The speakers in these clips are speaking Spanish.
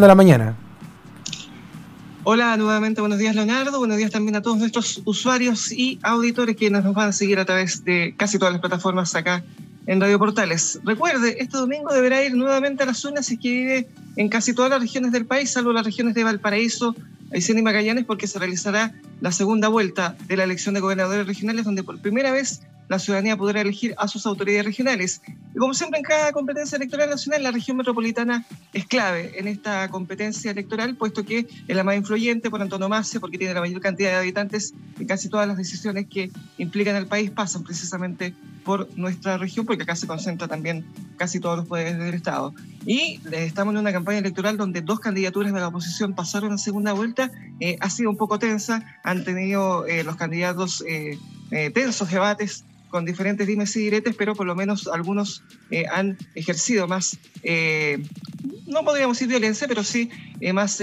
de la mañana. Hola, nuevamente buenos días Leonardo, buenos días también a todos nuestros usuarios y auditores que nos van a seguir a través de casi todas las plataformas acá en Radio Portales. Recuerde, este domingo deberá ir nuevamente a las zonas y que vive en casi todas las regiones del país, salvo las regiones de Valparaíso, Aysén y Magallanes, porque se realizará la segunda vuelta de la elección de gobernadores regionales, donde por primera vez la ciudadanía podrá elegir a sus autoridades regionales. Y como siempre en cada competencia electoral nacional, la región metropolitana es clave en esta competencia electoral, puesto que es la más influyente por antonomasia, porque tiene la mayor cantidad de habitantes y casi todas las decisiones que implican al país pasan precisamente por nuestra región, porque acá se concentra también casi todos los poderes del Estado. Y estamos en una campaña electoral donde dos candidaturas de la oposición pasaron a segunda vuelta. Eh, ha sido un poco tensa, han tenido eh, los candidatos eh, tensos debates con diferentes dimes y diretes, pero por lo menos algunos eh, han ejercido más, eh, no podríamos decir violencia, pero sí eh, más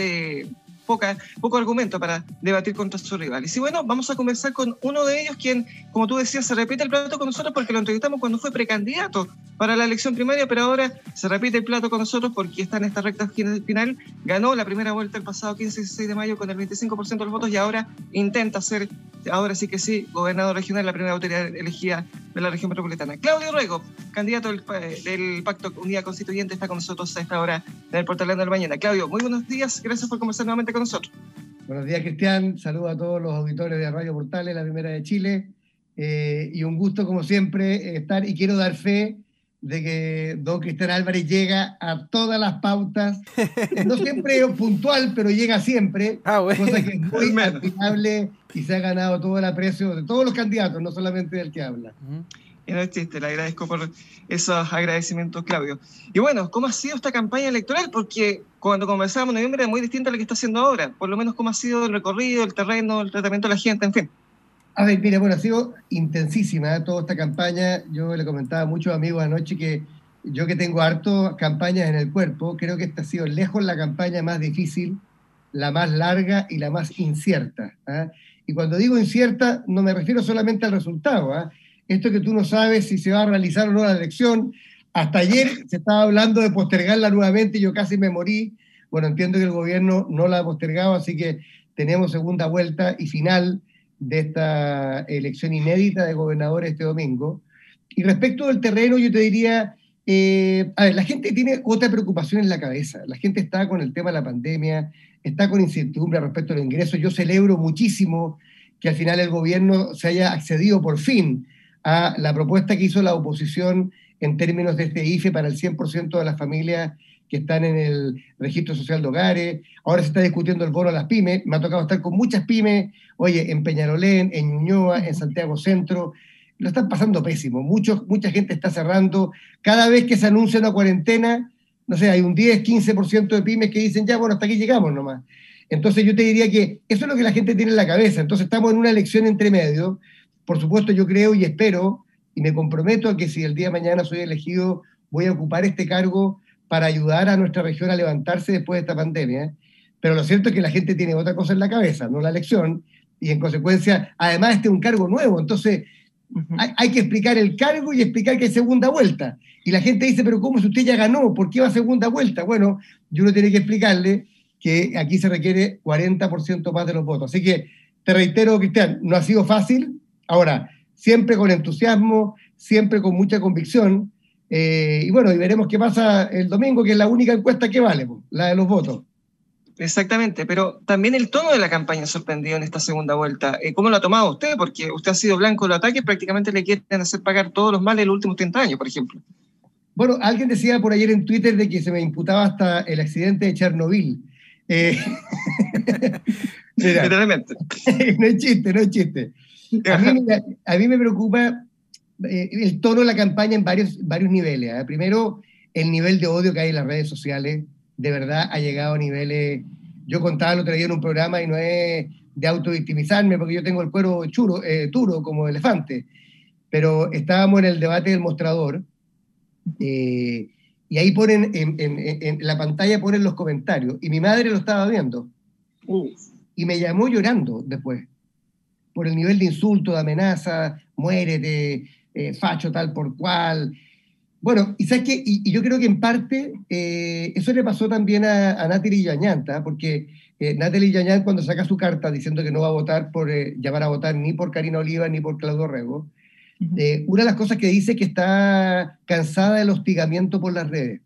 poca, poco argumento para debatir contra su rival. Y bueno, vamos a conversar con uno de ellos, quien, como tú decías, se repite el plato con nosotros porque lo entrevistamos cuando fue precandidato para la elección primaria, pero ahora se repite el plato con nosotros porque está en esta recta final. Ganó la primera vuelta el pasado 15 y 16 de mayo con el 25% de los votos y ahora intenta ser, ahora sí que sí, gobernador regional, la primera autoridad elegida de la región metropolitana. Claudio Ruego, candidato del, del Pacto Unidad Constituyente, está con nosotros a esta hora en el Portal de la Mañana. Claudio, muy buenos días, gracias por conversar nuevamente con nosotros. Buenos días, Cristian. Saludos a todos los auditores de Radio Portales, la primera de Chile. Eh, y un gusto, como siempre, estar. Y quiero dar fe de que don Cristian Álvarez llega a todas las pautas. No siempre puntual, pero llega siempre. Ah, Cosa que es muy admirable y se ha ganado todo el aprecio de todos los candidatos, no solamente del que habla. Y no es chiste, le agradezco por esos agradecimientos, Claudio. Y bueno, ¿cómo ha sido esta campaña electoral? Porque cuando comenzamos en noviembre es muy distinta a lo que está haciendo ahora. Por lo menos, ¿cómo ha sido el recorrido, el terreno, el tratamiento de la gente, en fin? A ver, mira, bueno, ha sido intensísima ¿eh? toda esta campaña. Yo le comentaba a muchos amigos anoche que yo que tengo harto campañas en el cuerpo, creo que esta ha sido lejos la campaña más difícil, la más larga y la más incierta. ¿eh? Y cuando digo incierta, no me refiero solamente al resultado. ¿eh? esto que tú no sabes si se va a realizar o no la elección. Hasta ayer se estaba hablando de postergarla nuevamente y yo casi me morí. Bueno, entiendo que el gobierno no la ha postergado, así que tenemos segunda vuelta y final de esta elección inédita de gobernadores este domingo. Y respecto del terreno, yo te diría, eh, a ver, la gente tiene otra preocupación en la cabeza. La gente está con el tema de la pandemia, está con incertidumbre respecto al ingreso. Yo celebro muchísimo que al final el gobierno se haya accedido por fin a la propuesta que hizo la oposición en términos de este IFE para el 100% de las familias que están en el registro social de hogares. Ahora se está discutiendo el bono a las pymes. Me ha tocado estar con muchas pymes, oye, en Peñarolén, en Ñuñoa, en Santiago Centro. Lo están pasando pésimo. Muchos, mucha gente está cerrando. Cada vez que se anuncia una cuarentena, no sé, hay un 10, 15% de pymes que dicen, ya, bueno, hasta aquí llegamos nomás. Entonces yo te diría que eso es lo que la gente tiene en la cabeza. Entonces estamos en una elección entre medio por supuesto, yo creo y espero y me comprometo a que si el día de mañana soy elegido, voy a ocupar este cargo para ayudar a nuestra región a levantarse después de esta pandemia. Pero lo cierto es que la gente tiene otra cosa en la cabeza, no la elección, y en consecuencia, además, este es un cargo nuevo. Entonces, hay, que explicar el cargo y explicar que hay segunda vuelta. Y la gente dice, pero ¿cómo si usted ya ganó? ¿Por qué va a segunda vuelta? Bueno, yo no tiene que explicarle que aquí se requiere 40% más de los votos. Así que te reitero, Cristian, no ha sido fácil, Ahora, siempre con entusiasmo, siempre con mucha convicción. Eh, y bueno, y veremos qué pasa el domingo, que es la única encuesta que vale, la de los votos. Exactamente, pero también el tono de la campaña sorprendió en esta segunda vuelta. Eh, ¿Cómo lo ha tomado usted? Porque usted ha sido blanco de los ataques, prácticamente le quieren hacer pagar todos los males de los últimos 30 años, por ejemplo. Bueno, alguien decía por ayer en Twitter de que se me imputaba hasta el accidente de Chernobyl. Eh, Literalmente. no es chiste, no es chiste. A mí, me preocupa eh, el tono de la campaña en varios, varios niveles. ¿eh? Primero, el nivel de odio que hay en las redes sociales, de verdad ha llegado a niveles... Yo contaba el otro día en un programa y no es de autovictimizarme porque yo tengo el cuero churo, eh, duro como elefante, pero estábamos en el debate del mostrador y ahí ponen, en, la pantalla ponen los comentarios y mi madre lo estaba viendo y me llamó llorando después por el nivel de insulto, de amenaza, muérete, eh, facho tal por cual. Bueno, y sabes que, y, yo creo que en parte eh, eso le pasó también a, a Natalie Yañanta, porque eh, Natalie Yañán cuando saca su carta diciendo que no va a votar por, eh, llamar a votar ni por Karina Oliva ni por Claudio Rego, eh, una de las cosas que dice es que está cansada del hostigamiento por las redes.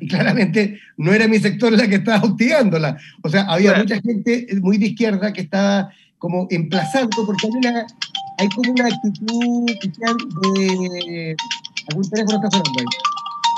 Y claramente no era mi sector la que estaba hostigándola. O sea, había mucha gente muy de izquierda que estaba como emplazando, porque hay, una, hay como una actitud de... ¿Algún teléfono está sonando ahí?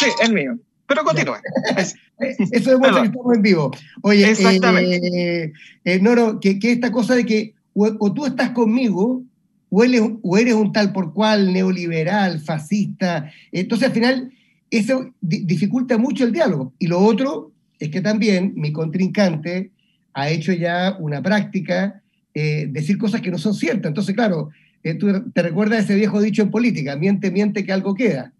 Sí, el mío. Pero continúa. Eso demuestra que estamos en vivo. Oye, Exactamente. Eh, eh, Noro, que, que, esta cosa de que o, tú estás conmigo o eres, o eres, un tal por cual neoliberal, fascista. Entonces, al final, eso dificulta mucho el diálogo. Y lo otro es que también mi contrincante ha hecho ya una práctica eh, decir cosas que no son ciertas. Entonces, claro, te recuerdas ese viejo dicho en política, miente, miente que algo queda.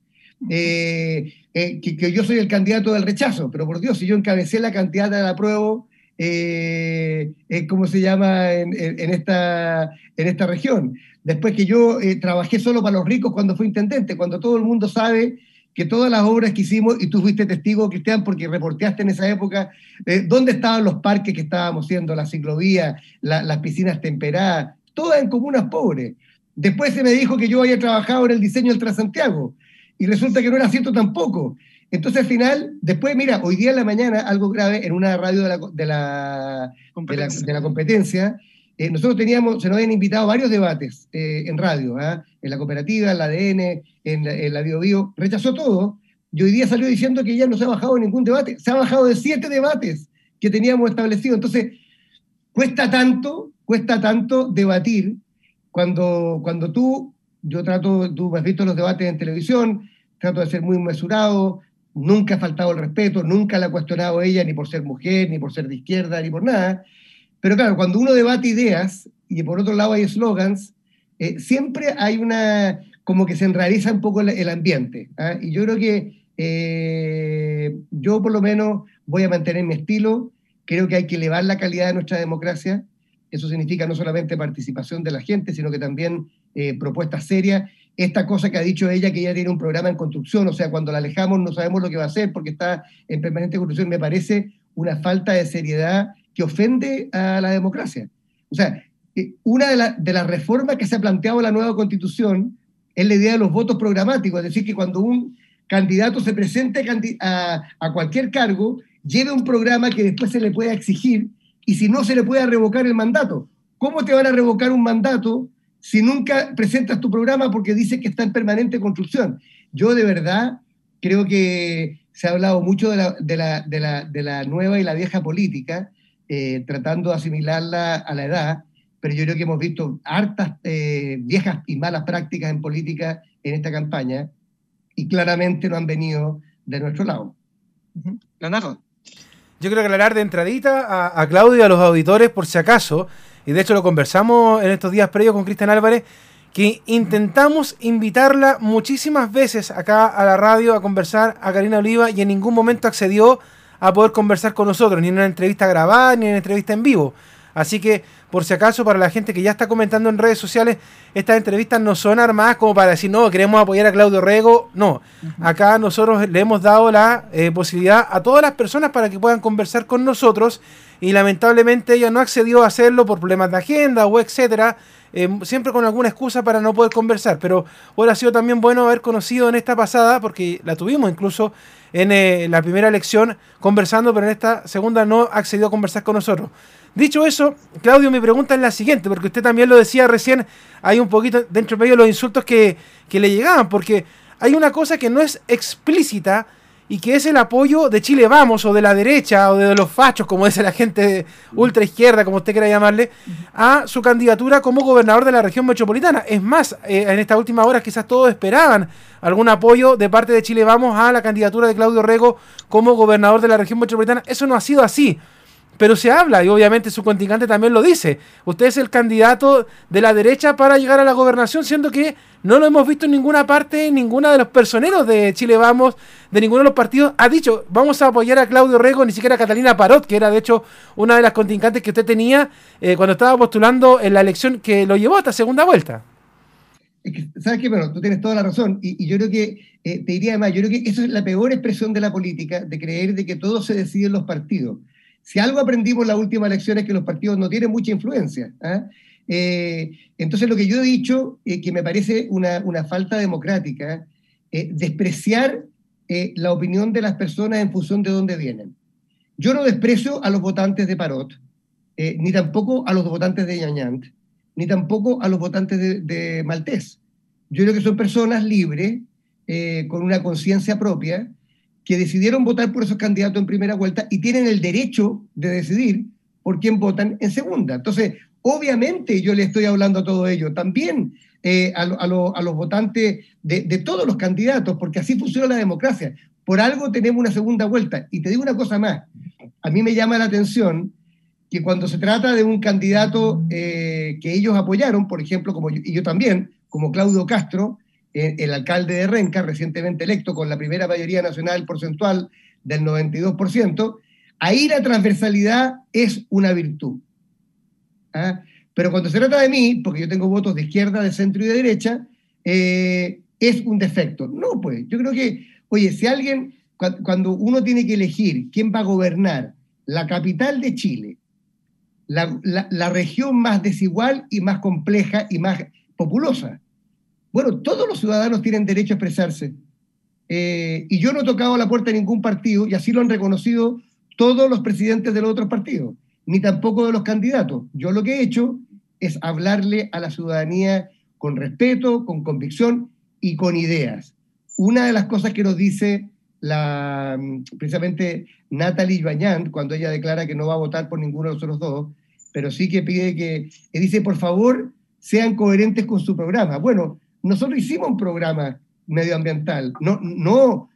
Eh, eh, que, yo soy el candidato del rechazo, pero por Dios, si yo encabecé la candidata del apruebo, eh, ¿cómo se llama en, esta, en esta región? Después que yo trabajé solo para los ricos cuando fui intendente, cuando todo el mundo sabe que todas las obras que hicimos, y tú fuiste testigo, Cristian, porque reporteaste en esa época, dónde estaban los parques que estábamos haciendo, las ciclovías, las piscinas temperadas, todas en comunas pobres. Después se me dijo que yo había trabajado en el diseño del Transantiago y resulta que no era cierto tampoco. Entonces al final, después, mira, hoy día en la mañana, algo grave, en una radio de la, de la, competencia, de la, competencia eh, nosotros teníamos, se nos habían invitado varios debates eh, en radio, ¿ah? en la cooperativa, en la ADN, en la, en la Bio, rechazó todo, y hoy día salió diciendo que ya no se ha bajado ningún debate, se ha bajado de siete debates que teníamos establecidos. Entonces, cuesta tanto, cuesta tanto debatir cuando, cuando tú yo trato, tú has visto los debates en televisión, trato de ser muy mesurado, nunca ha faltado el respeto, nunca la ha cuestionado ella ni por ser mujer, ni por ser de izquierda, ni por nada. Pero claro, cuando uno debate ideas y por otro lado hay eslogans, eh, siempre hay una, como que se enrariza un poco el, ambiente. ¿ah? Y yo creo que eh, yo por lo menos voy a mantener mi estilo, creo que hay que elevar la calidad de nuestra democracia, eso significa no solamente participación de la gente, sino que también eh, propuestas serias. Esta cosa que ha dicho ella, que ella tiene un programa en construcción, o sea, cuando la alejamos no sabemos lo que va a hacer porque está en permanente construcción, me parece una falta de seriedad que ofende a la democracia. O sea, eh, una de, las reformas que se ha planteado la nueva constitución es la idea de los votos programáticos, es decir, que cuando un candidato se presente a, a cualquier cargo, lleve un programa que después se le pueda exigir y si no se le puede revocar el mandato. ¿Cómo te van a revocar un mandato si nunca presentas tu programa porque dices que está en permanente construcción? Yo de verdad creo que se ha hablado mucho de la, de la, de la, de la nueva y la vieja política, eh, tratando de asimilarla a la edad, pero yo creo que hemos visto hartas eh, viejas y malas prácticas en política en esta campaña y claramente no han venido de nuestro lado. Leonardo. Yo quiero aclarar de entradita a, Claudio y a los auditores, por si acaso, y de hecho lo conversamos en estos días previos con Cristian Álvarez, que intentamos invitarla muchísimas veces acá a la radio a conversar a Karina Oliva y en ningún momento accedió a poder conversar con nosotros, ni en una entrevista grabada, ni en una entrevista en vivo. Así que, por si acaso, para la gente que ya está comentando en redes sociales, estas entrevistas no son armadas como para decir, no, queremos apoyar a Claudio Rego. No, acá nosotros le hemos dado la eh, posibilidad a todas las personas para que puedan conversar con nosotros y lamentablemente ella no accedió a hacerlo por problemas de agenda o etcétera. Eh, siempre con alguna excusa para no poder conversar, pero hubiera sido también bueno haber conocido en esta pasada, porque la tuvimos incluso en eh, la primera elección conversando, pero en esta segunda no accedió a conversar con nosotros. Dicho eso, Claudio, mi pregunta es la siguiente, porque usted también lo decía recién, hay un poquito dentro de medio los insultos que, que le llegaban, porque hay una cosa que no es explícita y que es el apoyo de Chile Vamos o de la derecha o de los fachos, como dice la gente ultra izquierda, como usted quiera llamarle, a su candidatura como gobernador de la región metropolitana. Es más, eh, en estas últimas horas quizás todos esperaban algún apoyo de parte de Chile Vamos a la candidatura de Claudio Rego como gobernador de la región metropolitana. Eso no ha sido así. Pero se habla, y obviamente su contingente también lo dice. Usted es el candidato de la derecha para llegar a la gobernación, siendo que no lo hemos visto en ninguna parte, ninguna de los personeros de Chile Vamos, de ninguno de los partidos, ha dicho, vamos a apoyar a Claudio Rego, ni siquiera a Catalina Parot, que era de hecho una de las contingentes que usted tenía eh, cuando estaba postulando en la elección que lo llevó a esta segunda vuelta. ¿Sabes qué? Bueno, tú tienes toda la razón. Y, yo creo que, eh, te diría además, yo creo que eso es la peor expresión de la política, de creer de que todo se decide en los partidos. Si algo aprendimos en la última elección es que los partidos no tienen mucha influencia. ¿ah? Eh, entonces, lo que yo he dicho, eh, que me parece una, una falta democrática, despreciar la opinión de las personas en función de dónde vienen. Yo no desprecio a los votantes de Parot, ni tampoco a los votantes de Ñañant ni tampoco a los votantes de, Maltés. Yo creo que son personas libres, eh, con una conciencia propia, que decidieron votar por esos candidatos en primera vuelta y tienen el derecho de decidir por quién votan en segunda. Entonces, obviamente yo le estoy hablando a todo ello, también eh, a, los votantes de, todos los candidatos, porque así funciona la democracia. Por algo tenemos una segunda vuelta. Y te digo una cosa más, a mí me llama la atención que cuando se trata de un candidato eh, que ellos apoyaron, por ejemplo, como y yo también, como Claudio Castro, el alcalde de Renca, recientemente electo con la primera mayoría nacional porcentual del 92%, ahí la transversalidad es una virtud. ¿ah? Pero cuando se trata de mí, porque yo tengo votos de izquierda, de centro y de derecha, eh, es un defecto. No, pues, yo creo que, oye, si alguien, cuando uno tiene que elegir quién va a gobernar la capital de Chile, la, región más desigual y más compleja y más populosa. Bueno, todos los ciudadanos tienen derecho a expresarse. Eh, y yo no he tocado la puerta de ningún partido, y así lo han reconocido todos los presidentes de los otros partidos, ni tampoco de los candidatos. Yo lo que he hecho es hablarle a la ciudadanía con respeto, con convicción y con ideas. Una de las cosas que nos dice la, precisamente Natalie Bañán, cuando ella declara que no va a votar por ninguno de los otros dos, pero sí que pide que, dice, por favor, sean coherentes con su programa. Bueno, nosotros hicimos un programa medioambiental, no, no,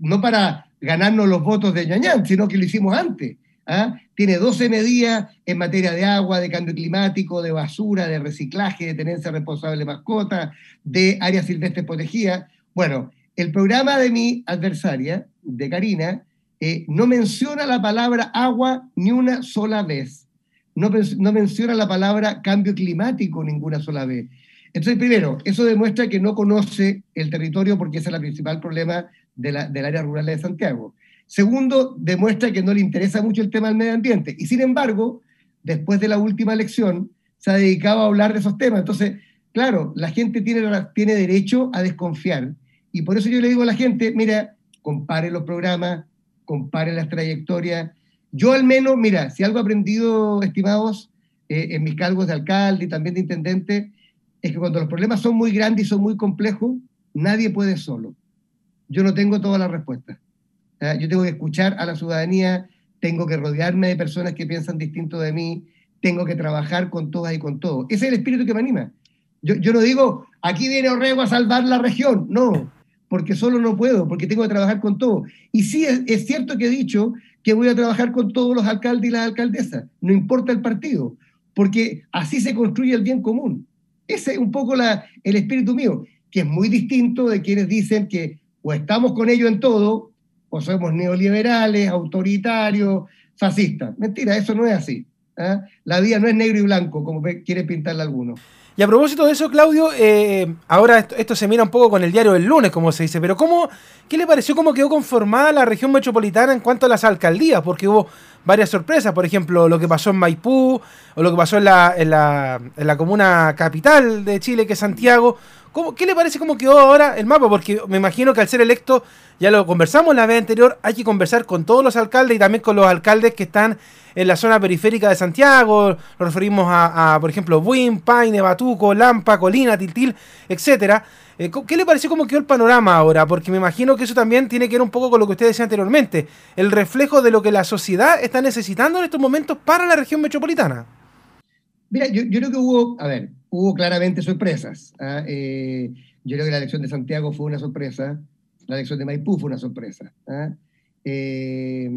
no para ganarnos los votos de Ñañán, sino que lo hicimos antes. ¿ah? Tiene 12 medidas en materia de agua, de cambio climático, de basura, de reciclaje, de tenencia responsable de mascotas, de áreas silvestres protegidas. Bueno, el programa de mi adversaria, de Karina, eh, no menciona la palabra agua ni una sola vez. No, no, menciona la palabra cambio climático ninguna sola vez. Entonces, primero, eso demuestra que no conoce el territorio porque ese es el principal problema del área rural de Santiago. Segundo, demuestra que no le interesa mucho el tema del medio ambiente. Y sin embargo, después de la última elección, se ha dedicado a hablar de esos temas. Entonces, claro, la gente tiene, tiene derecho a desconfiar y por eso yo le digo a la gente, mira, compare los programas, compare las trayectorias. Yo al menos, mira, si algo he aprendido, estimados, eh, en mis cargos de alcalde y también de intendente, es que cuando los problemas son muy grandes y son muy complejos, nadie puede solo. Yo no tengo todas las respuestas. Yo tengo que escuchar a la ciudadanía, tengo que rodearme de personas que piensan distinto de mí, tengo que trabajar con todas y con todos. Ese es el espíritu que me anima. Yo, yo no digo, aquí viene Orrego a salvar la región. No, porque solo no puedo, porque tengo que trabajar con todo. Y sí, es, cierto que he dicho que voy a trabajar con todos los alcaldes y las alcaldesas, no importa el partido, porque así se construye el bien común. Ese es un poco la, el espíritu mío, que es muy distinto de quienes dicen que o estamos con ellos en todo, o somos neoliberales, autoritarios, fascistas. Mentira, eso no es así. ¿ah? La vida no es negro y blanco, como quiere pintarla alguno. Y a propósito de eso, Claudio, eh, ahora esto, se mira un poco con el diario del lunes, como se dice, pero ¿cómo, ¿qué le pareció cómo quedó conformada la región metropolitana en cuanto a las alcaldías? Porque hubo varias sorpresas, por ejemplo, lo que pasó en Maipú o lo que pasó en la, en la, en la comuna capital de Chile, que es Santiago. ¿Cómo, ¿Qué le parece cómo quedó ahora el mapa? Porque me imagino que al ser electo, ya lo conversamos la vez anterior, hay que conversar con todos los alcaldes y también con los alcaldes que están en la zona periférica de Santiago, nos referimos a, por ejemplo, Buin, Paine, Batuco, Lampa, Colina, Tiltil, etcétera. Eh, ¿Qué le pareció cómo quedó el panorama ahora? Porque me imagino que eso también tiene que ver un poco con lo que usted decía anteriormente, el reflejo de lo que la sociedad está necesitando en estos momentos para la región metropolitana. Mira, yo, creo que hubo, a ver, hubo claramente sorpresas. ¿ah? Eh, yo creo que la elección de Santiago fue una sorpresa, la elección de Maipú fue una sorpresa. ¿ah? Eh,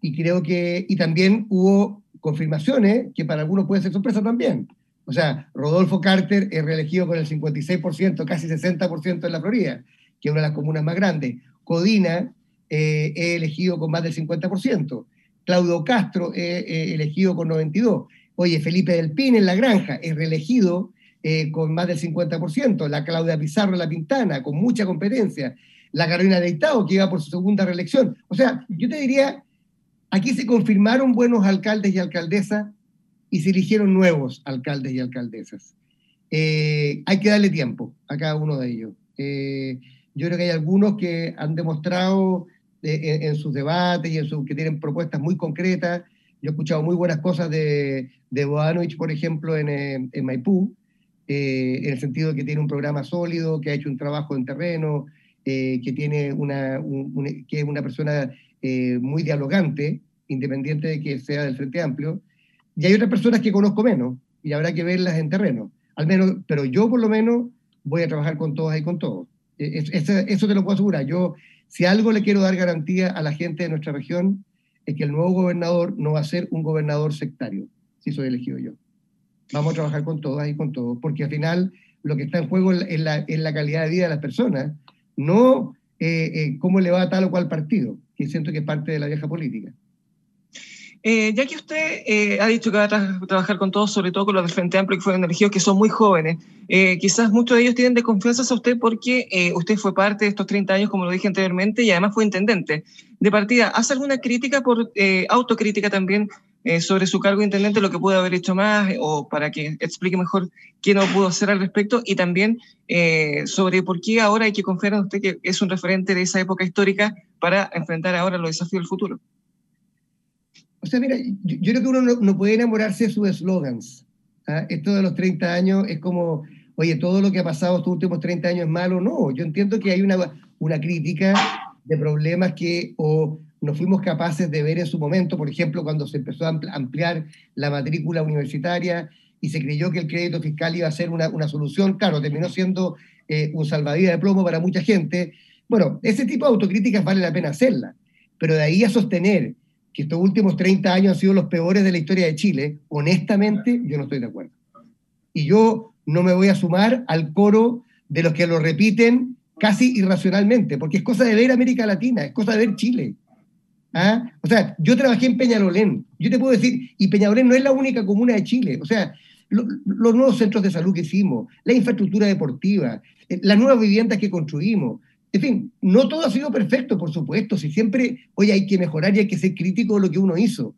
y creo que, y también hubo confirmaciones que para algunos puede ser sorpresa también. O sea, Rodolfo Carter es reelegido con el 56%, casi 60% en la Florida, que es una de las comunas más grandes. Codina eh, es elegido con más del 50%. Claudio Castro es elegido con 92%. Oye, Felipe del Pin en La Granja es reelegido eh, con más del 50%, la Claudia Pizarro La Pintana, con mucha competencia, la Carolina Deitado, que iba por su segunda reelección. O sea, yo te diría, aquí se confirmaron buenos alcaldes y alcaldesas y se eligieron nuevos alcaldes y alcaldesas. Eh, hay que darle tiempo a cada uno de ellos. Eh, yo creo que hay algunos que han demostrado en, sus debates y en su, que tienen propuestas muy concretas. Yo he escuchado muy buenas cosas de, de Boanovich, por ejemplo, en, en Maipú, eh, en el sentido de que tiene un programa sólido, que ha hecho un trabajo en terreno, eh, que, tiene una, que es una persona eh, muy dialogante, independiente de que sea del Frente Amplio. Y hay otras personas que conozco menos y habrá que verlas en terreno. Al menos, pero yo por lo menos voy a trabajar con todas y con todos. Eso, eso te lo puedo asegurar. Yo, si algo le quiero dar garantía a la gente de nuestra región, es que el nuevo gobernador no va a ser un gobernador sectario, si soy elegido yo vamos a trabajar con todas y con todos, porque al final lo que está en juego es la, la calidad de vida de las personas, no eh, eh, cómo le va a tal o cual partido, que siento que es parte de la vieja política. Eh, ya que usted ha dicho que va a trabajar con todos, sobre todo con los del Frente Amplio que fueron elegidos, que son muy jóvenes, quizás muchos de ellos tienen de confianza a usted porque usted fue parte de estos 30 años, como lo dije anteriormente, y además fue intendente. De partida, ¿hace alguna crítica, por autocrítica también, eh, sobre su cargo de intendente, lo que pudo haber hecho más, eh, o para que explique mejor qué no pudo hacer al respecto, y también eh, sobre por qué ahora hay que confiar en usted que es un referente de esa época histórica para enfrentar ahora los desafíos del futuro. O sea, mira, yo, creo que uno no, puede enamorarse de sus eslogans. ¿ah? Esto de los 30 años es como, oye, todo lo que ha pasado estos últimos 30 años es malo. No, yo entiendo que hay una, una crítica de problemas que o no fuimos capaces de ver en su momento, por ejemplo, cuando se empezó a ampliar la matrícula universitaria y se creyó que el crédito fiscal iba a ser una, solución, claro, terminó siendo eh, un salvavidas de plomo para mucha gente. Bueno, ese tipo de autocríticas vale la pena hacerla, pero de ahí a sostener que estos últimos 30 años han sido los peores de la historia de Chile, honestamente yo no estoy de acuerdo. Y yo no me voy a sumar al coro de los que lo repiten casi irracionalmente, porque es cosa de ver América Latina, es cosa de ver Chile. ¿Ah? O sea, yo trabajé en Peñalolén, yo te puedo decir, y Peñalolén no es la única comuna de Chile, o sea, los nuevos centros de salud que hicimos, la infraestructura deportiva, eh, las nuevas viviendas que construimos, en fin, no todo ha sido perfecto, por supuesto, si siempre, hoy hay que mejorar y hay que ser crítico de lo que uno hizo,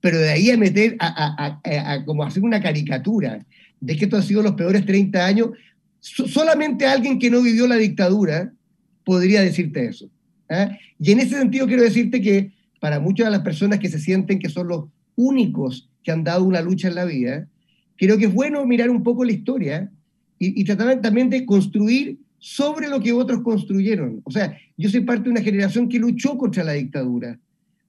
pero de ahí a meter, a, a como hacer una caricatura de que esto ha sido los peores 30 años, solamente alguien que no vivió la dictadura podría decirte eso. ¿ah? Y en ese sentido quiero decirte que para muchas de las personas que se sienten que son los únicos que han dado una lucha en la vida, creo que es bueno mirar un poco la historia y, tratar también de construir sobre lo que otros construyeron. O sea, yo soy parte de una generación que luchó contra la dictadura,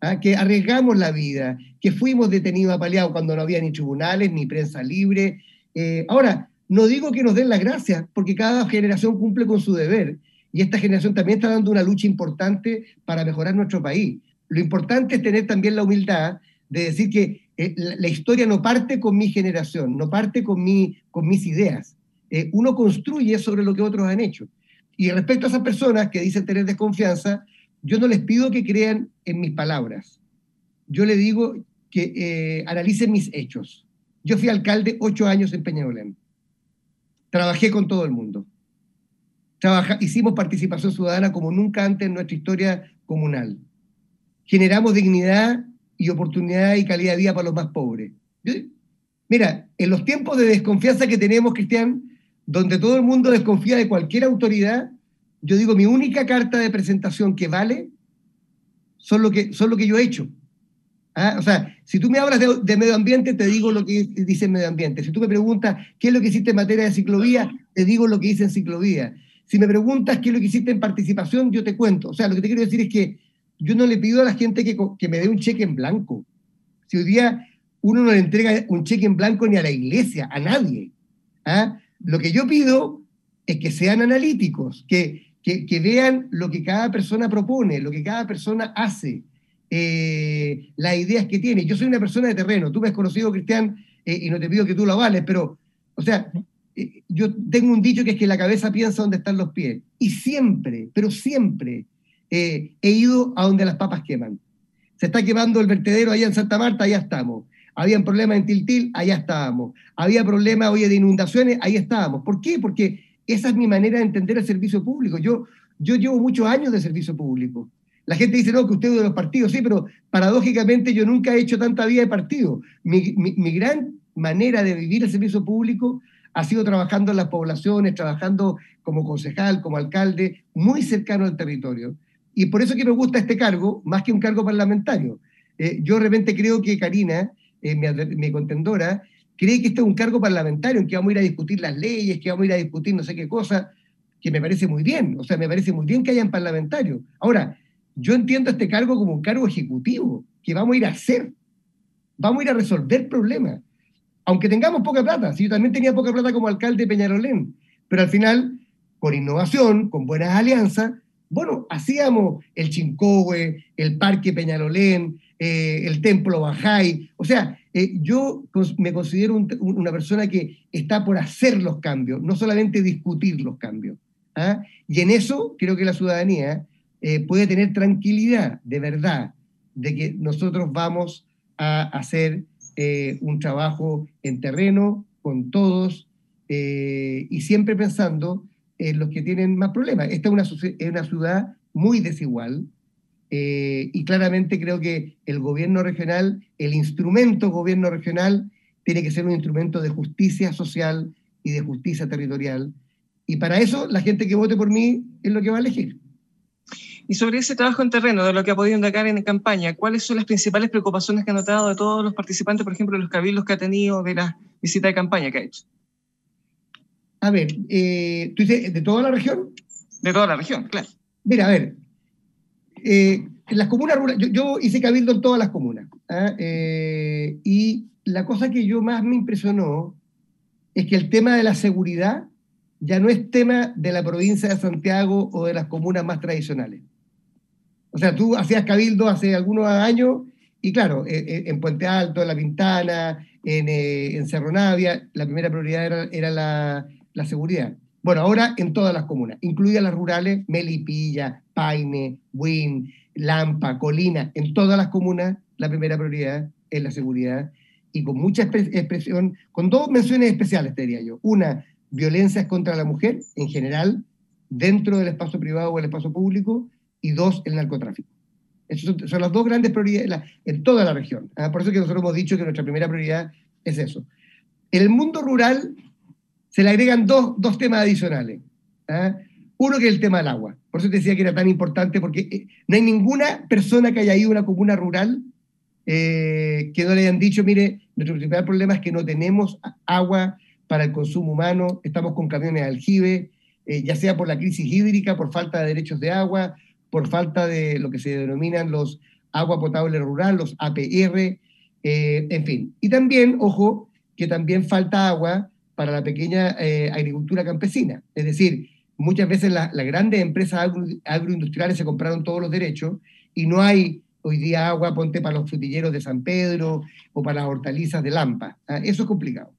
¿ah? que arriesgamos la vida, que fuimos detenidos apaleados cuando no había ni tribunales, ni prensa libre. Eh, ahora, no digo que nos den las gracias, porque cada generación cumple con su deber, y esta generación también está dando una lucha importante para mejorar nuestro país. Lo importante es tener también la humildad de decir que eh, la, historia no parte con mi generación, no parte con, mi, con mis ideas. Eh, uno construye sobre lo que otros han hecho. Y respecto a esas personas que dicen tener desconfianza, yo no les pido que crean en mis palabras. Yo les digo que eh, analicen mis hechos. Yo fui alcalde ocho años en Peñalolén. Trabajé con todo el mundo hicimos participación ciudadana como nunca antes en nuestra historia comunal. Generamos dignidad y oportunidad y calidad de vida para los más pobres. mira, en los tiempos de desconfianza que tenemos, Cristian, donde todo el mundo desconfía de cualquier autoridad, yo digo, mi única carta de presentación que vale son lo que, son lo que yo he hecho. ¿Ah? O sea, si tú me hablas de, medio ambiente, te digo lo que dice el medio ambiente. Si tú me preguntas qué es lo que hiciste en materia de ciclovía, te digo lo que dice en ciclovía. Si me preguntas qué es lo que hiciste en participación, yo te cuento. O sea, lo que te quiero decir es que yo no le pido a la gente que, que me dé un cheque en blanco. Si hoy día uno no le entrega un cheque en blanco ni a la iglesia, a nadie. ¿ah? Lo que yo pido es que sean analíticos, que, que, vean lo que cada persona propone, lo que cada persona hace, eh, las ideas que tiene. Yo soy una persona de terreno, tú me has conocido, Cristian, eh, y no te pido que tú lo vales, pero, o sea, eh, yo tengo un dicho que es que la cabeza piensa donde están los pies. Y siempre, pero siempre he ido a donde las papas queman. Se está quemando el vertedero allá en Santa Marta, allá estamos. Habían problemas en Tiltil, allá estábamos. Había problemas, hoy de inundaciones, ahí estábamos. ¿Por qué? Porque esa es mi manera de entender el servicio público. Yo, yo llevo muchos años de servicio público. La gente dice, no, que usted es de los partidos, sí, pero paradójicamente yo nunca he hecho tanta vida de partido. Mi, mi gran manera de vivir el servicio público ha sido trabajando en las poblaciones, trabajando como concejal, como alcalde, muy cercano al territorio. Y por eso que me gusta este cargo, más que un cargo parlamentario. Eh, yo de repente creo que Karina, eh, mi, contendora, cree que este es un cargo parlamentario, en que vamos a ir a discutir las leyes, que vamos a ir a discutir no sé qué cosa, que me parece muy bien. O sea, me parece muy bien que hayan parlamentarios. Ahora, yo entiendo este cargo como un cargo ejecutivo, que vamos a ir a hacer, vamos a ir a resolver problemas aunque tengamos poca plata, si yo también tenía poca plata como alcalde de Peñarolén, pero al final, con innovación, con buenas alianzas, bueno, hacíamos el Chincohue, el Parque Peñarolén, eh, el Templo Bajay, o sea, eh, yo me considero una persona que está por hacer los cambios, no solamente discutir los cambios. ¿ah? Y en eso creo que la ciudadanía eh, puede tener tranquilidad, de verdad, de que nosotros vamos a hacer un trabajo en terreno con todos y siempre pensando en los que tienen más problemas. Esta es una ciudad muy desigual eh, y claramente creo que el gobierno regional, el instrumento gobierno regional, tiene que ser un instrumento de justicia social y de justicia territorial. Y para eso la gente que vote por mí es lo que va a elegir. Y sobre ese trabajo en terreno, de lo que ha podido indagar en campaña, ¿cuáles son las principales preocupaciones que ha notado de todos los participantes, por ejemplo, de los cabildos que ha tenido de la visita de campaña que ha hecho? A ver, eh, ¿tú dices de toda la región? De toda la región, claro. Mira, a ver, eh, las comunas yo, hice cabildo en todas las comunas, ¿ah? eh, y la cosa que yo más me impresionó es que el tema de la seguridad ya no es tema de la provincia de Santiago o de las comunas más tradicionales. O sea, tú hacías cabildo hace algunos años y claro, eh, en Puente Alto, en La Pintana, en, en Cerro Navia, la primera prioridad era, la, seguridad. Bueno, ahora en todas las comunas, incluidas las rurales, Melipilla, Paine, Buin, Lampa, Colina, en todas las comunas la primera prioridad es la seguridad y con mucha expresión, con dos menciones especiales, te diría yo. Una, violencias contra la mujer en general, dentro del espacio privado o el espacio público, y dos, el narcotráfico. Esas son, las dos grandes prioridades en toda la región. ¿ah? Por eso que nosotros hemos dicho que nuestra primera prioridad es eso. En el mundo rural se le agregan dos, dos temas adicionales. ¿ah? Uno que es el tema del agua. Por eso te decía que era tan importante, porque eh, no hay ninguna persona que haya ido a una comuna rural eh, que no le hayan dicho, mire, nuestro principal problema es que no tenemos agua para el consumo humano, estamos con camiones aljibe, eh, ya sea por la crisis hídrica, por falta de derechos de agua, por falta de lo que se denominan los agua potable rural, los APR, en fin. Y también, ojo, que también falta agua para la pequeña eh, agricultura campesina. Es decir, muchas veces las grandes empresas agroindustriales se compraron todos los derechos y no hay hoy día agua, ponte para los frutilleros de San Pedro o para las hortalizas de Lampa. ¿ah? Eso es complicado.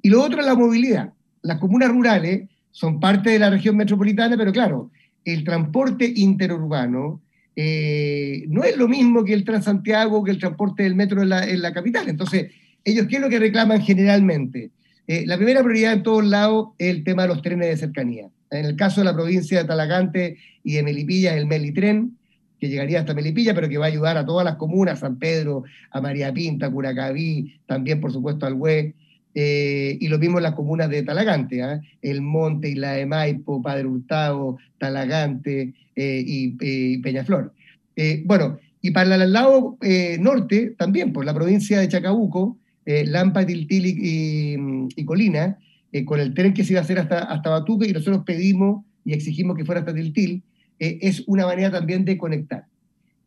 Y lo otro es la movilidad. Las comunas rurales son parte de la región metropolitana, pero claro, el transporte interurbano eh, no es lo mismo que el Transantiago, que el transporte del metro en la, capital. Entonces, ellos, ¿qué es lo que reclaman generalmente? Eh, la primera prioridad en todos lados es el tema de los trenes de cercanía. En el caso de la provincia de Talagante y de Melipilla, el Melitren, que llegaría hasta Melipilla, pero que va a ayudar a todas las comunas, San Pedro, a María Pinta, Curacaví, también por supuesto al Hue, eh, y lo mismo en las comunas de Talagante, ¿ah? El Monte, y la de Maipo, Padre Hurtado, Talagante eh, y, Peñaflor. Eh, bueno, y para el lado norte también, por la provincia de Chacabuco, Lampa, Tiltil y, Colina, con el tren que se iba a hacer hasta, hasta Batuque, y nosotros pedimos y exigimos que fuera hasta Tiltil, es una manera también de conectar.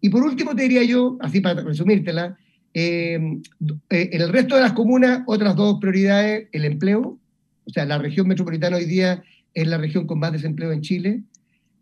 Y por último te diría yo, así para resumírtela, eh, eh, en el resto de las comunas, otras dos prioridades, el empleo, o sea, la región metropolitana hoy día es la región con más desempleo en Chile,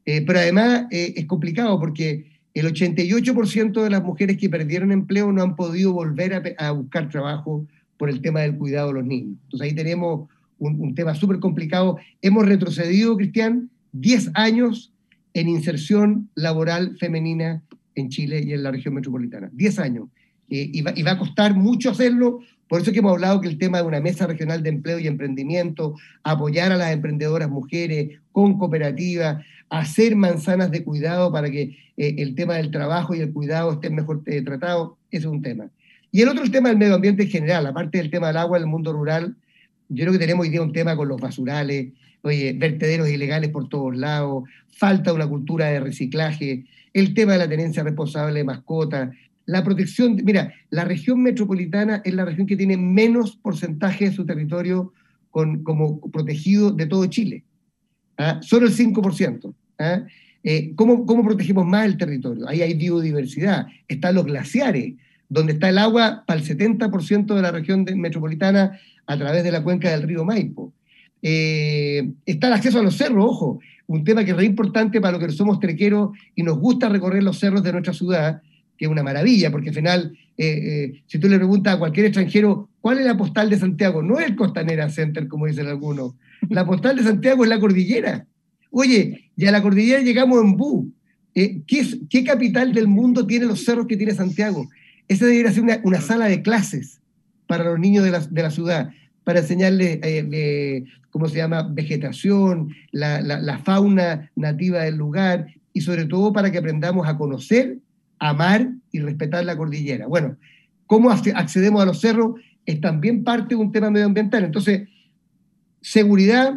eh, pero además es complicado porque el 88% de las mujeres que perdieron empleo no han podido volver a, buscar trabajo por el tema del cuidado de los niños. Entonces ahí tenemos un, tema súper complicado. Hemos retrocedido, Cristian, 10 años en inserción laboral femenina en Chile y en la región metropolitana. 10 años y, va, y va a costar mucho hacerlo, por eso que hemos hablado que el tema de una mesa regional de empleo y emprendimiento, apoyar a las emprendedoras mujeres con cooperativas, hacer manzanas de cuidado para que eh, el tema del trabajo y el cuidado estén mejor eh, tratados, ese es un tema. Y el otro tema del medio ambiente en general, aparte del tema del agua en el mundo rural, yo creo que tenemos hoy día un tema con los basurales, oye, vertederos ilegales por todos lados, falta una cultura de reciclaje, el tema de la tenencia responsable de mascotas, la protección, mira, la región metropolitana es la región que tiene menos porcentaje de su territorio con, como protegido de todo Chile. ¿ah? Solo el 5%. ¿Ah? Eh, ¿cómo, ¿Cómo protegemos más el territorio? Ahí hay biodiversidad, están los glaciares, donde está el agua para el 70% de la región metropolitana a través de la cuenca del río Maipo. Eh, está el acceso a los cerros, ojo, un tema que es re importante para los que somos trequeros y nos gusta recorrer los cerros de nuestra ciudad, que es una maravilla, porque al final, eh, eh, si tú le preguntas a cualquier extranjero, ¿cuál es la postal de Santiago? No es el Costanera Center, como dicen algunos. La postal de Santiago es la cordillera. Oye, y a la cordillera llegamos en Bu. Eh, ¿qué, ¿qué, capital del mundo tiene los cerros que tiene Santiago? Esa debería ser una, sala de clases para los niños de la, ciudad, para enseñarles, ¿cómo se llama?, vegetación, la, la, la fauna nativa del lugar y sobre todo para que aprendamos a conocer amar y respetar la cordillera. Bueno, cómo accedemos a los cerros es también parte de un tema medioambiental. Entonces, seguridad,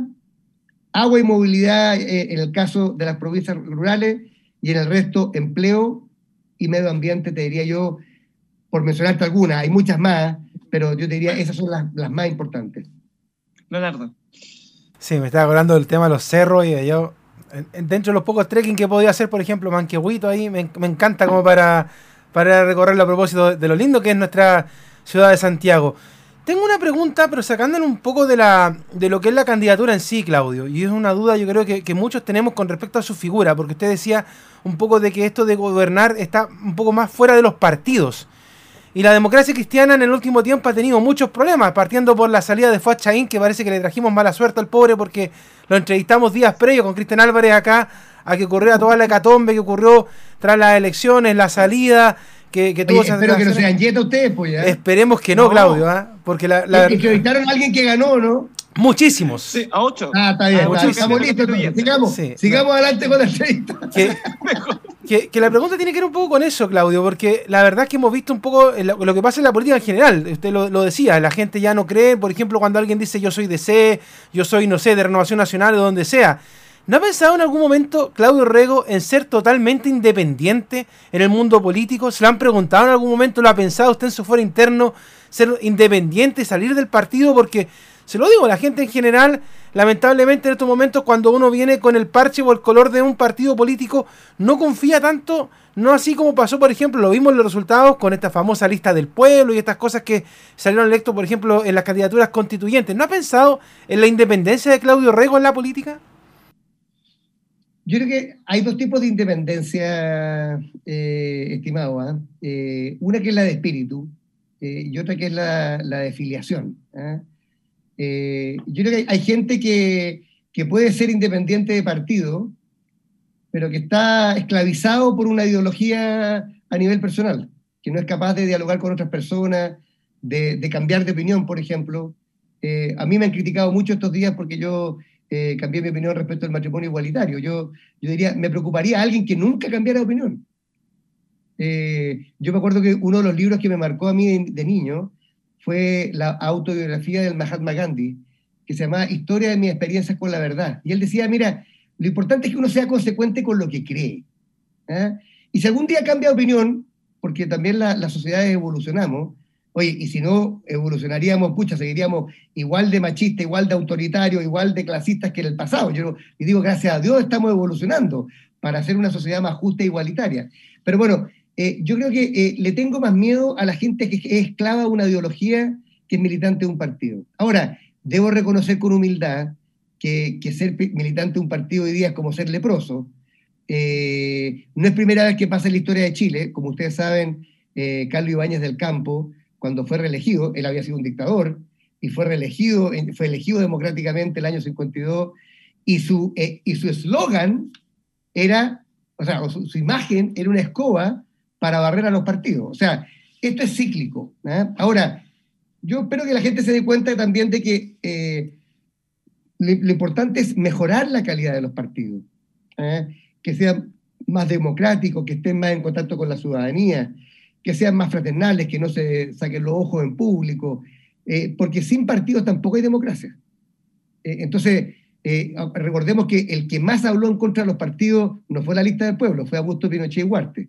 agua y movilidad eh, en el caso de las provincias rurales y en el resto empleo y medio ambiente, te diría yo, por mencionarte algunas, hay muchas más, pero yo te diría esas son las, más importantes. Leonardo. Sí, me estaba hablando del tema de los cerros y yo dentro de los pocos trekking que podía hacer, por ejemplo, Manquehuito ahí, me, encanta como para, para recorrerlo a propósito de lo lindo que es nuestra ciudad de Santiago. Tengo una pregunta, pero sacándole un poco de, la, de lo que es la candidatura en sí, Claudio. Y es una duda yo creo que, muchos tenemos con respecto a su figura, porque usted decía un poco de que esto de gobernar está un poco más fuera de los partidos. Y la democracia cristiana en el último tiempo ha tenido muchos problemas, partiendo por la salida de Fuad Chaín, que parece que le trajimos mala suerte al pobre porque lo entrevistamos días previos con Cristian Álvarez acá, a que ocurriera toda la hecatombe que ocurrió tras las elecciones, la salida, que, que tuvo... espero que no sean yetos ustedes, pues ya. Esperemos que no, Claudio, ¿ah? porque la... la... entrevistaron a alguien que ganó, ¿no? Muchísimos. Sí, a ocho. Ah, está bien. estamos listos. Sigamos, sigamos adelante con la entrevista. Que, que, la pregunta tiene que ver un poco con eso, Claudio, porque la verdad es que hemos visto un poco lo que pasa en la política en general. Usted lo, lo, decía, la gente ya no cree, por ejemplo, cuando alguien dice yo soy de C, yo soy, no sé, de Renovación Nacional o donde sea. ¿No ha pensado en algún momento, Claudio Rego, en ser totalmente independiente en el mundo político? ¿Se lo han preguntado en algún momento? ¿Lo ha pensado usted en su fuero interno? Ser independiente, salir del partido, porque se lo digo, la gente en general, lamentablemente en estos momentos cuando uno viene con el parche o el color de un partido político, no confía tanto, no así como pasó, por ejemplo, lo vimos en los resultados con esta famosa lista del pueblo y estas cosas que salieron electos, por ejemplo, en las candidaturas constituyentes. ¿No ha pensado en la independencia de Claudio Rego en la política? Yo creo que hay dos tipos de independencia, eh, estimado. ¿ah? Eh, una que es la de espíritu eh, y otra que es la, de filiación. ¿ah? Eh, yo creo que hay, gente que, puede ser independiente de partido, pero que está esclavizado por una ideología a nivel personal, que no es capaz de dialogar con otras personas, de, cambiar de opinión, por ejemplo. A mí me han criticado mucho estos días porque yo eh, cambié mi opinión respecto al matrimonio igualitario. Yo, yo diría, me preocuparía a alguien que nunca cambiara de opinión. yo me acuerdo que uno de los libros que me marcó a mí de niño fue la autobiografía del Mahatma Gandhi, que se llama Historia de mis experiencias con la verdad. Y él decía, mira, lo importante es que uno sea consecuente con lo que cree. ¿eh? Y si algún día cambia de opinión, porque también las la sociedades evolucionamos, oye, y si no evolucionaríamos, pucha, seguiríamos igual de machista, igual de autoritario, igual de clasistas que en el pasado. Yo y digo, gracias a Dios estamos evolucionando para hacer una sociedad más justa e igualitaria. Pero bueno, eh, yo creo que eh, le tengo más miedo a la gente que es esclava de una ideología que es militante de un partido. Ahora, debo reconocer con humildad que, ser militante de un partido hoy día es como ser leproso. Eh, no es primera vez que pasa en la historia de Chile. Como ustedes saben, Carlos Ibáñez del Campo, cuando fue reelegido, él había sido un dictador, y fue reelegido, fue elegido democráticamente el año 52, y su y su eslogan era, o sea, su imagen era una escoba para barrer a los partidos. O sea, esto es cíclico. ¿ah? Ahora, yo espero que la gente se dé cuenta también de que eh, lo, importante es mejorar la calidad de los partidos, que sean más democráticos, que estén más en contacto con la ciudadanía, que sean más fraternales, que no se saquen los ojos en público, eh, porque sin partidos tampoco hay democracia. Eh, entonces, recordemos que el que más habló en contra de los partidos no fue la lista del pueblo, fue Augusto Pinochet y Huarte.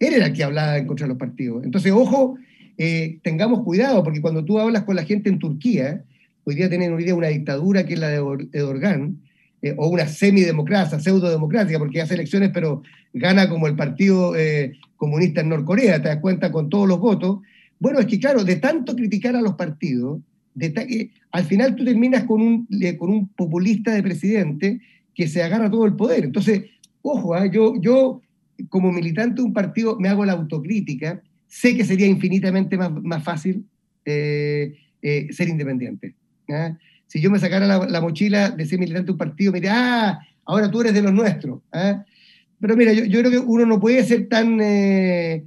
Él era el que hablaba en contra de los partidos. Entonces, ojo, eh, tengamos cuidado, porque cuando tú hablas con la gente en Turquía, hoy día tienen una idea una dictadura que es la de Erdogan, eh, o una semidemocracia, pseudo-democrática, porque hace elecciones, pero gana como el Partido eh, Comunista en Norcorea, te das cuenta, con todos los votos. Bueno, es que claro, de tanto criticar a los partidos, de al final tú terminas con un, con un populista de presidente que se agarra todo el poder. Entonces, ojo, ¿ah? yo, yo como militante de un partido me hago la autocrítica, sé que sería infinitamente más, fácil eh, eh, ser independiente. ¿ah? Si yo me sacara la, mochila de ser militante de un partido, me diría, ah, ahora tú eres de los nuestros. ¿ah? Pero mira, yo, creo que uno no puede ser tan... Eh,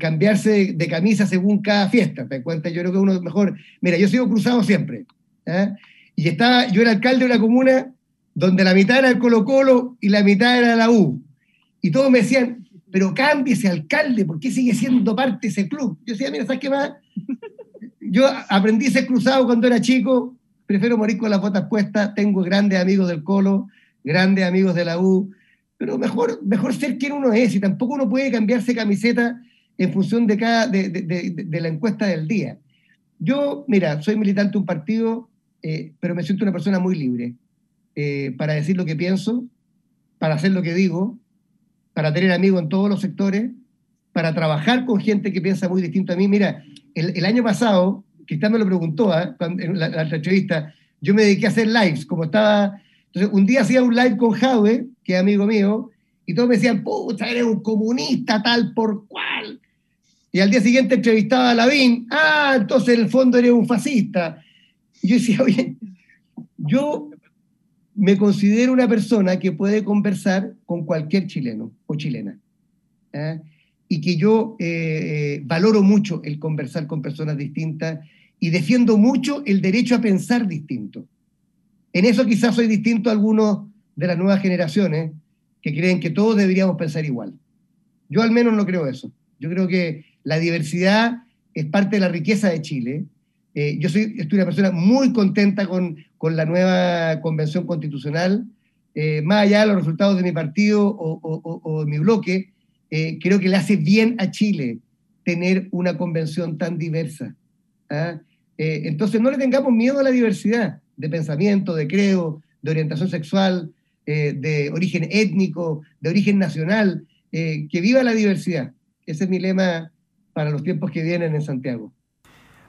cambiarse de, camisa según cada fiesta, ¿te cuenta? Yo creo que uno mejor... Mira, yo sigo cruzado siempre. ¿ah? Y estaba, yo era alcalde de una comuna donde la mitad era el Colo Colo y la mitad era la U. Y todos me decían, pero cámbiese alcalde, ¿por qué sigue siendo parte de ese club? Yo decía, mira, ¿sabes qué más? Yo aprendí a ser cruzado cuando era chico, prefiero morir con las botas puestas, tengo grandes amigos del Colo, grandes amigos de la U, pero mejor, mejor ser quien uno es, y tampoco uno puede cambiarse camiseta en función de, cada, de, la encuesta del día. Yo, mira, soy militante de un partido, eh, pero me siento una persona muy libre eh, para decir lo que pienso, para hacer lo que digo, para tener amigos en todos los sectores, para trabajar con gente que piensa muy distinto a mí. Mira, el, año pasado, Cristian me lo preguntó ¿ah? en la, entrevista, yo me dediqué a hacer lives, como estaba... Entonces, un día hacía un live con Jaue, que es amigo mío, y todos me decían, pucha, eres un comunista tal por cual. Y al día siguiente entrevistaba a Lavín, ah, entonces en el fondo eres un fascista. Y yo decía, oye, yo me considero una persona que puede conversar con cualquier chileno o chilena. ¿eh? Y que yo eh, valoro mucho el conversar con personas distintas y defiendo mucho el derecho a pensar distinto. En eso quizás soy distinto a algunos de las nuevas generaciones que creen que todos deberíamos pensar igual. Yo al menos no creo eso. Yo creo que la diversidad es parte de la riqueza de Chile eh, yo soy, estoy una persona muy contenta con, con la nueva convención constitucional. Eh, más allá de los resultados de mi partido o, de mi bloque, eh, creo que le hace bien a Chile tener una convención tan diversa. ¿ah? entonces no le tengamos miedo a la diversidad de pensamiento, de credo, de orientación sexual, de origen étnico, de origen nacional. que viva la diversidad. Ese es mi lema para los tiempos que vienen en Santiago.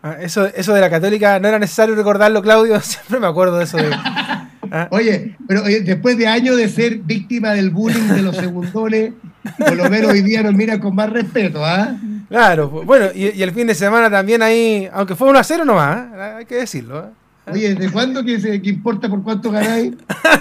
Ah, eso, eso de la católica no era necesario recordarlo, Claudio. Siempre me acuerdo de eso. Ah. Oye, pero después de años de ser víctima del bullying de los segundones, por lo menos hoy día nos mira con más respeto, ¿ah? Claro, bueno, y, el fin de semana también ahí, aunque fue 1 a 0 nomás, ¿eh? hay que decirlo. Oye, ¿de cuándo que, se, que importa por cuánto ganáis?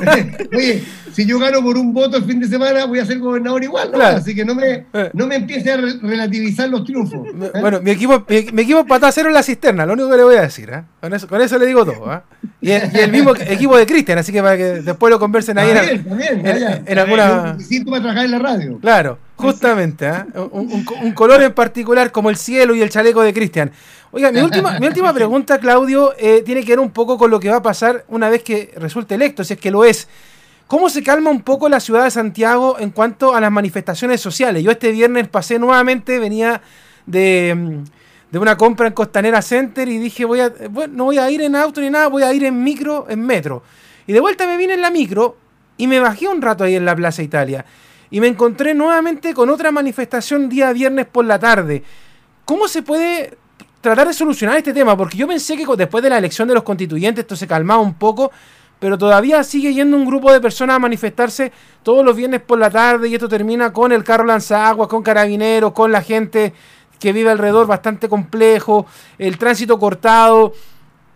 Oye, si yo gano por un voto el fin de semana, voy a ser gobernador igual, ¿no? Así que no me, eh. no me empiece a relativizar los triunfos. ¿eh? Bueno, mi equipo, mi, equipo empató a cero en la cisterna, lo único que le voy a decir, ¿eh? Con eso, con eso le digo todo, ¿eh? Y el, mismo equipo de Cristian, así que para que después lo conversen ahí en, también, en, alguna... para trabajar en la radio. Claro, justamente, ¿eh? un, un color en particular como el cielo y el chaleco de Cristian. Oiga, mi última, mi última pregunta, Claudio, eh, tiene que ver un poco con lo que va a pasar una vez que resulte electo, si es que lo es. ¿Cómo se calma un poco la ciudad de Santiago en cuanto a las manifestaciones sociales? Yo este viernes pasé nuevamente, venía de, mm, de una compra en Costanera Center y dije, voy a, bueno, no voy a ir en auto ni nada, voy a ir en micro, en metro. Y de vuelta me vine en la micro y me bajé un rato ahí en la Plaza Italia. Y me encontré nuevamente con otra manifestación día viernes por la tarde. ¿Cómo se puede tratar de solucionar este tema, porque yo pensé que después de la elección de los constituyentes esto se calmaba un poco, pero todavía sigue yendo un grupo de personas a manifestarse todos los viernes por la tarde y esto termina con el carro lanzaguas, con carabineros, con la gente que vive alrededor bastante complejo, el tránsito cortado.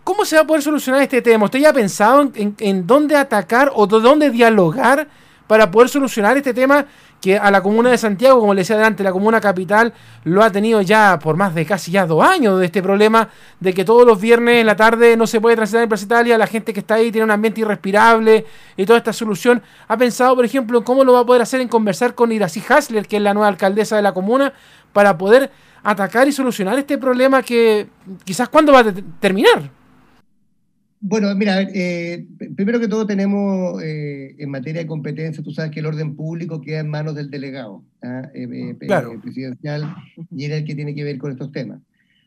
¿Cómo se va a poder solucionar este tema? ¿Usted ya ha pensado en, en dónde atacar o dónde dialogar para poder solucionar este tema que a la comuna de Santiago, como le decía adelante, la comuna capital lo ha tenido ya por más de casi ya dos años de este problema de que todos los viernes en la tarde no se puede transitar en Plaza Italia, la gente que está ahí tiene un ambiente irrespirable y toda esta solución. ¿Ha pensado, por ejemplo, en cómo lo va a poder hacer en conversar con Iracy Hasler, que es la nueva alcaldesa de la comuna, para poder atacar y solucionar este problema que quizás cuándo va a terminar? Bueno, mira, eh, primero que todo tenemos eh, en materia de competencia, tú sabes que el orden público queda en manos del delegado ¿ah? eh, presidencial y era el que tiene que ver con estos temas.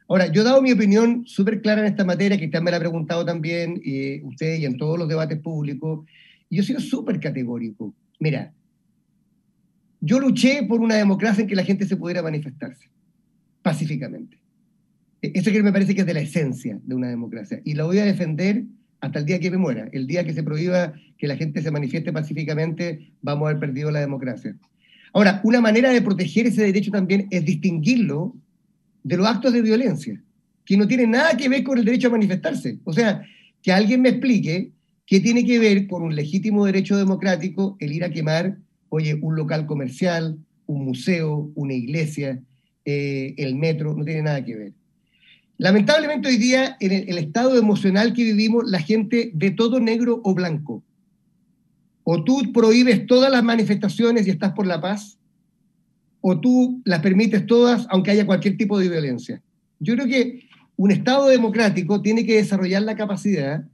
Ahora, yo he dado mi opinión súper clara en esta materia, que usted me la ha preguntado también, usted y en todos los debates públicos, y yo he sido súper categórico. Mira, yo luché por una democracia en que la gente se pudiera manifestarse pacíficamente. Eso que me parece que es de la esencia de una democracia. Y la voy a defender hasta el día que me muera. El día que se prohíba que la gente se manifieste pacíficamente, vamos a haber perdido la democracia. Ahora, una manera de proteger ese derecho también es distinguirlo de los actos de violencia, que no tienen nada que ver con el derecho a manifestarse. O sea, que alguien me explique qué tiene que ver con un legítimo derecho democrático el ir a quemar, oye, un local comercial, un museo, una iglesia, eh, el metro, no tiene nada que ver. Lamentablemente hoy día, en el, estado emocional que vivimos, la gente ve todo negro o blanco. O tú prohíbes todas las manifestaciones y estás por la paz, o tú las permites todas aunque haya cualquier tipo de violencia. Yo creo que un Estado democrático tiene que desarrollar la capacidad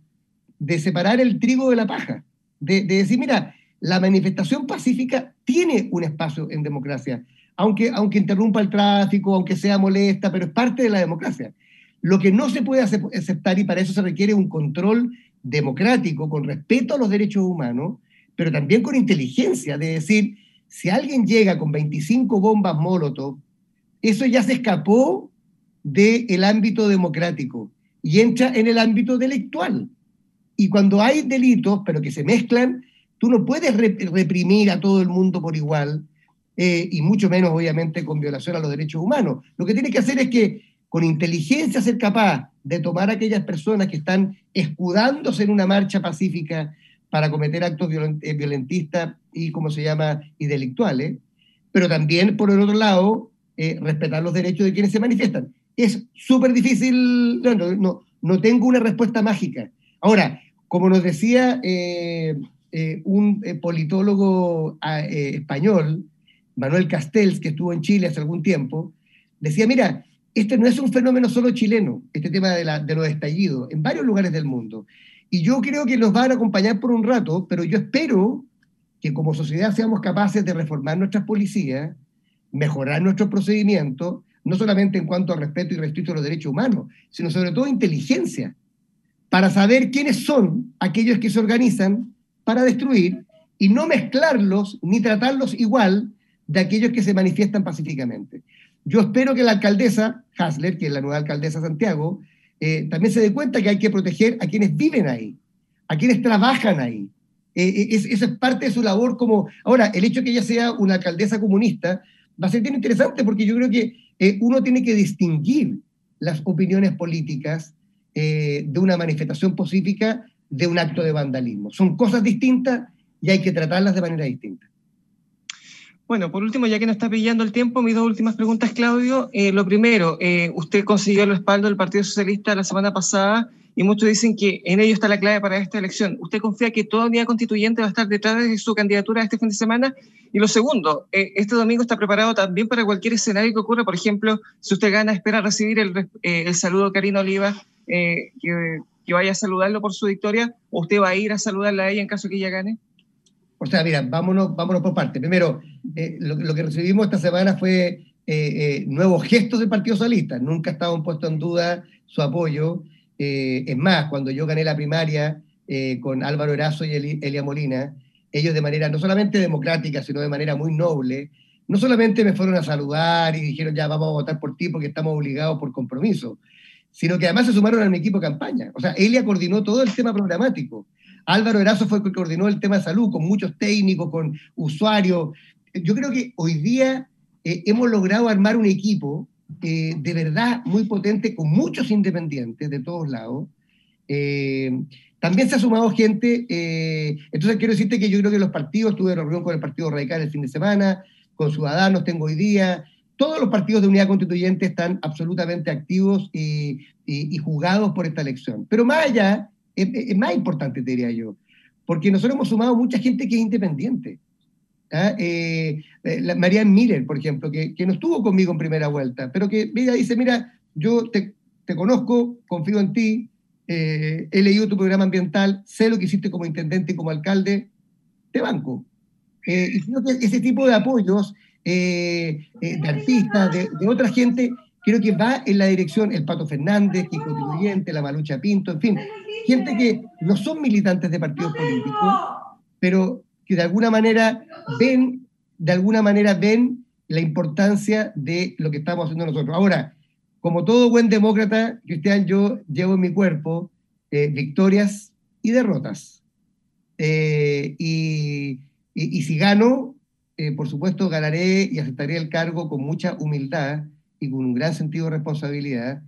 de separar el trigo de la paja, de, de decir, mira, la manifestación pacífica tiene un espacio en democracia, aunque, aunque interrumpa el tráfico, aunque sea molesta, pero es parte de la democracia. Lo que no se puede aceptar, y para eso se requiere un control democrático, con respeto a los derechos humanos, pero también con inteligencia, de decir, si alguien llega con 25 bombas Molotov, eso ya se escapó del ámbito democrático y entra en el ámbito delictual. Y cuando hay delitos, pero que se mezclan, tú no puedes reprimir a todo el mundo por igual, eh, y mucho menos, obviamente, con violación a los derechos humanos. Lo que tiene que hacer es que con inteligencia ser capaz de tomar a aquellas personas que están escudándose en una marcha pacífica para cometer actos eh, violentistas y, como se llama, y delictuales, pero también, por el otro lado, eh, respetar los derechos de quienes se manifiestan. Es súper difícil, no, no, no, tengo una respuesta mágica. Ahora, como nos decía eh, un politólogo ah, español, Manuel Castells, que estuvo en Chile hace algún tiempo, decía, mira, este no es un fenómeno solo chileno, este tema de, la, de los estallidos, en varios lugares del mundo. Y yo creo que nos van a acompañar por un rato, pero yo espero que como sociedad seamos capaces de reformar nuestras policías, mejorar nuestros procedimientos, no solamente en cuanto a respeto y respeto a los derechos humanos, sino sobre todo inteligencia, para saber quiénes son aquellos que se organizan para destruir y no mezclarlos ni tratarlos igual de aquellos que se manifiestan pacíficamente. Yo espero que la alcaldesa Hasler, que es la nueva alcaldesa de Santiago, eh, también se dé cuenta que hay que proteger a quienes viven ahí, a quienes trabajan ahí. Eh, eh, esa es parte de su labor como... Ahora, el hecho de que ella sea una alcaldesa comunista va a ser bien interesante porque yo creo que uno tiene que distinguir las opiniones políticas de una manifestación pacífica de un acto de vandalismo. Son cosas distintas y hay que tratarlas de manera distinta. Bueno, por último, ya que nos está pillando el tiempo, mis dos últimas preguntas, Claudio. Eh, lo primero, eh, usted consiguió el respaldo del Partido Socialista la semana pasada y muchos dicen que en ello está la clave para esta elección. ¿Usted confía que toda unidad constituyente va a estar detrás de su candidatura este fin de semana? Y lo segundo, eh, este domingo está preparado también para cualquier escenario que ocurra. Por ejemplo, si usted gana, espera recibir el, saludo de Karina Oliva, que, que vaya a saludarlo por su victoria, o usted va a ir a saludarla a ella en caso que ella gane. O sea, mira, vámonos, vámonos por parte. Primero, eh, lo, que recibimos esta semana fue eh, eh, nuevos gestos del Partido Socialista. Nunca estaba puesto en duda su apoyo. es más, cuando yo gané la primaria con Álvaro Erazo y Elia Molina, ellos de manera no solamente democrática, sino de manera muy noble, no solamente me fueron a saludar y dijeron ya vamos a votar por ti porque estamos obligados por compromiso, sino que además se sumaron a mi equipo de campaña. O sea, Elia coordinó todo el tema programático. Álvaro Erazo fue el que coordinó el tema de salud con muchos técnicos, con usuarios. Yo creo que hoy día eh, hemos logrado armar un equipo eh, de verdad muy potente, con muchos independientes de todos lados, eh, también se ha sumado gente, entonces quiero decirte que yo creo que los partidos, tuve reunión con el Partido Radical el fin de semana, con Ciudadanos tengo hoy día, todos los partidos de unidad constituyente están absolutamente activos y, jugados por esta elección. Pero más allá, es, más importante, te diría yo, porque nosotros hemos sumado mucha gente que es independiente. ¿ah? Eh, eh, la Marianne Miller, por ejemplo, que, no estuvo conmigo en primera vuelta, pero que ella dice, mira, yo te, conozco, confío en ti, eh, he leído tu programa ambiental, sé lo que hiciste como intendente y como alcalde, te banco. y creo que ese tipo de apoyos eh, eh, de artistas, de, otra gente, creo que va en la dirección, el Pato Fernández, que es constituyente, la Malucha Pinto, en fin, gente que no son militantes de partidos políticos, pero que de alguna manera ven, de alguna manera ven la importancia de lo que estamos haciendo nosotros. Ahora, como todo buen demócrata, Cristian, yo llevo en mi cuerpo eh, victorias y derrotas. y, y, si gano, eh, por supuesto, ganaré y aceptaré el cargo con mucha humildad y con un gran sentido de responsabilidad.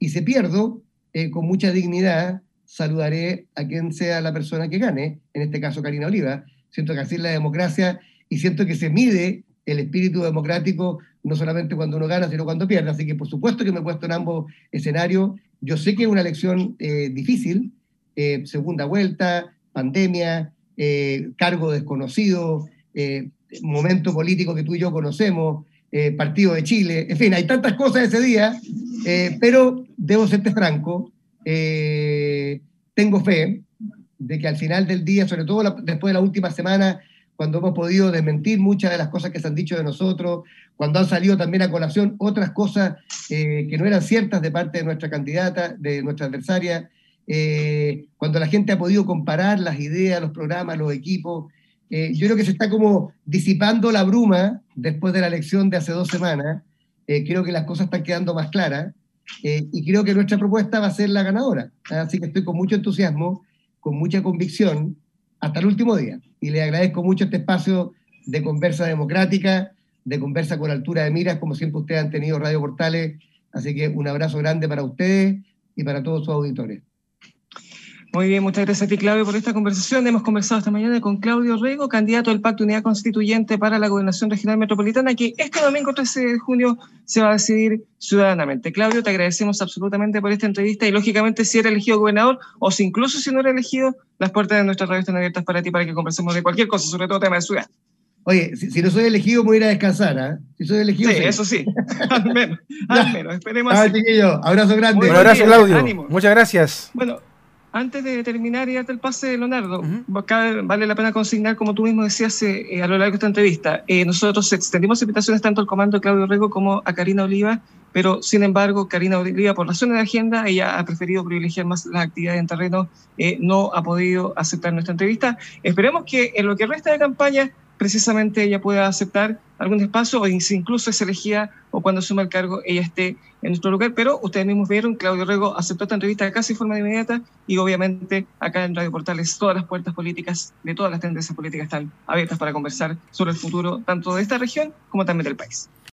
Y si pierdo, eh, con mucha dignidad, saludaré a quien sea la persona que gane, en este caso Karina Oliva. Siento que así es la democracia y siento que se mide el espíritu democrático no solamente cuando uno gana, sino cuando pierde. Así que por supuesto que me he puesto en ambos escenarios. Yo sé que es una elección eh, difícil, segunda vuelta, pandemia, cargo desconocido, momento político que tú y yo conocemos, eh, Partido de Chile, en fin, hay tantas cosas ese día, eh, pero debo serte franco, eh, tengo fe de que al final del día, sobre todo después de la última semana, cuando hemos podido desmentir muchas de las cosas que se han dicho de nosotros, cuando han salido también a colación otras cosas que no eran ciertas de parte de nuestra candidata, de nuestra adversaria, cuando la gente ha podido comparar las ideas, los programas, los equipos, eh, yo creo que se está como disipando la bruma después de la elección de hace dos semanas. Eh, creo que las cosas están quedando más claras eh, y creo que nuestra propuesta va a ser la ganadora. Así que estoy con mucho entusiasmo, con mucha convicción, hasta el último día. Y le agradezco mucho este espacio de conversa democrática, de conversa con altura de miras, como siempre ustedes han tenido Radio Portales. Así que un abrazo grande para ustedes y para todos sus auditores. Muy bien, muchas gracias a ti, Claudio, por esta conversación. Hemos conversado esta mañana con Claudio Rego, candidato del Pacto de Unidad Constituyente para la Gobernación Regional Metropolitana, que este domingo 13 de junio se va a decidir ciudadanamente. Claudio, te agradecemos absolutamente por esta entrevista y, lógicamente, si eres elegido gobernador o si incluso si no eres elegido, las puertas de nuestra radio están abiertas para ti para que conversemos de cualquier cosa, sobre todo tema de ciudad. Oye, si, no soy elegido, voy a ir a descansar, ¿ah? Si soy elegido. Sí, eso sí. al menos. al menos. Esperemos. Ah, chiquillo. Abrazo grande. Un abrazo, Claudio. Muchas gracias. Bueno. Antes de terminar y darte el pase, Leonardo, vale la pena consignar, como tú mismo decías eh, a lo largo de esta entrevista, eh, nosotros extendimos invitaciones tanto al comando Claudio Rego como a Karina Oliva, pero sin embargo, Karina Oliva, por razones de agenda, ella ha preferido privilegiar más las actividades en terreno, eh, no ha podido aceptar nuestra entrevista. Esperemos que en lo que resta de campaña precisamente ella pueda aceptar algún espacio o incluso es elegida o cuando suma el cargo ella esté en nuestro lugar. Pero ustedes mismos vieron, Claudio Rego aceptó esta entrevista casi de forma inmediata y obviamente acá en Radio Portales todas las puertas políticas de todas las tendencias políticas están abiertas para conversar sobre el futuro tanto de esta región como también del país.